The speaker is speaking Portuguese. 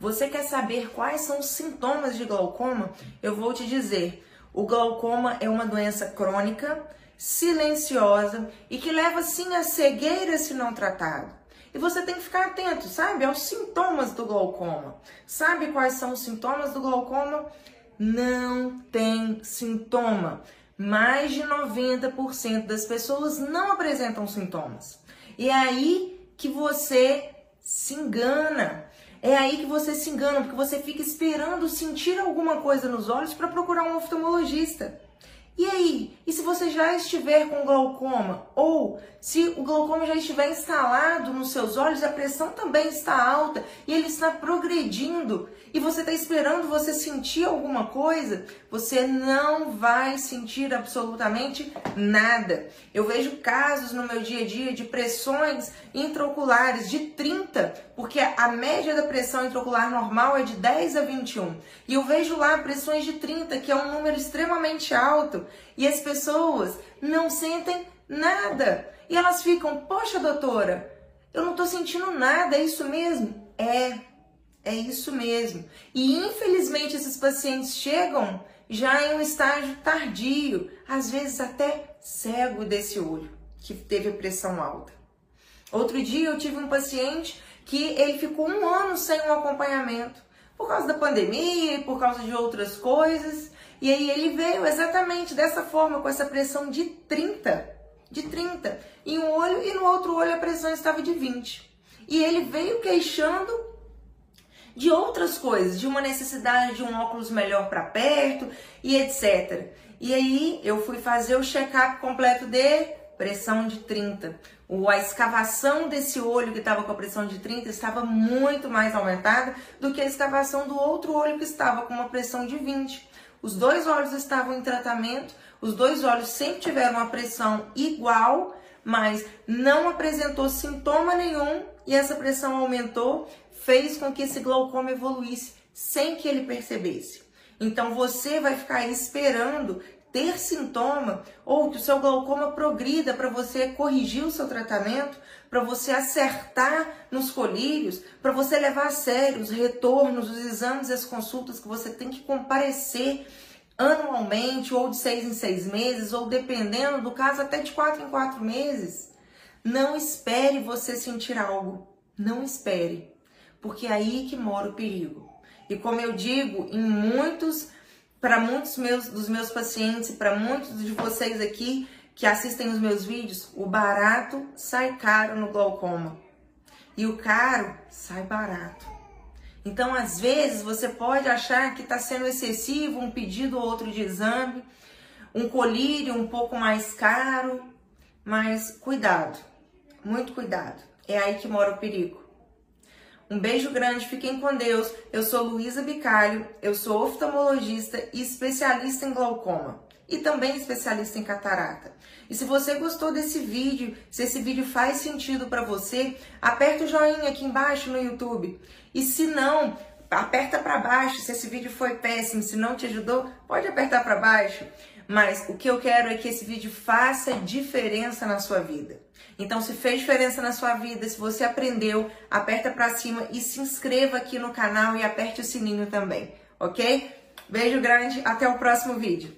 Você quer saber quais são os sintomas de glaucoma? Eu vou te dizer. O glaucoma é uma doença crônica, silenciosa e que leva sim à cegueira se não tratado. E você tem que ficar atento, sabe, aos sintomas do glaucoma. Sabe quais são os sintomas do glaucoma? Não tem sintoma. Mais de 90% das pessoas não apresentam sintomas. E é aí que você se engana. É aí que você se engana, porque você fica esperando sentir alguma coisa nos olhos para procurar um oftalmologista. E aí? E se você já estiver com glaucoma? Ou se o glaucoma já estiver instalado nos seus olhos, a pressão também está alta e ele está progredindo e você está esperando você sentir alguma coisa, você não vai sentir absolutamente nada. Eu vejo casos no meu dia a dia de pressões intraoculares de 30, porque a média da pressão intraocular normal é de 10 a 21. E eu vejo lá pressões de 30, que é um número extremamente alto e as pessoas não sentem nada. E elas ficam, poxa, doutora, eu não estou sentindo nada, é isso mesmo? É, é isso mesmo. E infelizmente esses pacientes chegam já em um estágio tardio, às vezes até cego desse olho, que teve pressão alta. Outro dia eu tive um paciente que ele ficou um ano sem um acompanhamento por causa da pandemia e por causa de outras coisas. E aí ele veio exatamente dessa forma, com essa pressão de 30, de 30 em um olho e no outro olho a pressão estava de 20. E ele veio queixando de outras coisas, de uma necessidade de um óculos melhor para perto e etc. E aí eu fui fazer o check-up completo de pressão de 30. A escavação desse olho que estava com a pressão de 30 estava muito mais aumentada do que a escavação do outro olho que estava com uma pressão de 20. Os dois olhos estavam em tratamento, os dois olhos sempre tiveram uma pressão igual, mas não apresentou sintoma nenhum e essa pressão aumentou, fez com que esse glaucoma evoluísse sem que ele percebesse. Então você vai ficar esperando ter sintoma ou que o seu glaucoma progrida para você corrigir o seu tratamento, para você acertar nos colírios, para você levar a sério os retornos, os exames e as consultas que você tem que comparecer anualmente ou de seis em seis meses ou dependendo do caso até de quatro em quatro meses. Não espere você sentir algo, não espere, porque é aí que mora o perigo. E como eu digo, em muitos para muitos meus, dos meus pacientes, para muitos de vocês aqui que assistem os meus vídeos, o barato sai caro no glaucoma e o caro sai barato. Então, às vezes, você pode achar que está sendo excessivo um pedido ou outro de exame, um colírio um pouco mais caro, mas cuidado, muito cuidado. É aí que mora o perigo. Um beijo grande, fiquem com Deus. Eu sou Luísa Bicalho, eu sou oftalmologista e especialista em glaucoma e também especialista em catarata. E se você gostou desse vídeo, se esse vídeo faz sentido para você, aperta o joinha aqui embaixo no YouTube. E se não, aperta para baixo. Se esse vídeo foi péssimo, se não te ajudou, pode apertar para baixo. Mas o que eu quero é que esse vídeo faça diferença na sua vida. Então, se fez diferença na sua vida, se você aprendeu, aperta para cima e se inscreva aqui no canal e aperte o sininho também, ok? Beijo grande, até o próximo vídeo.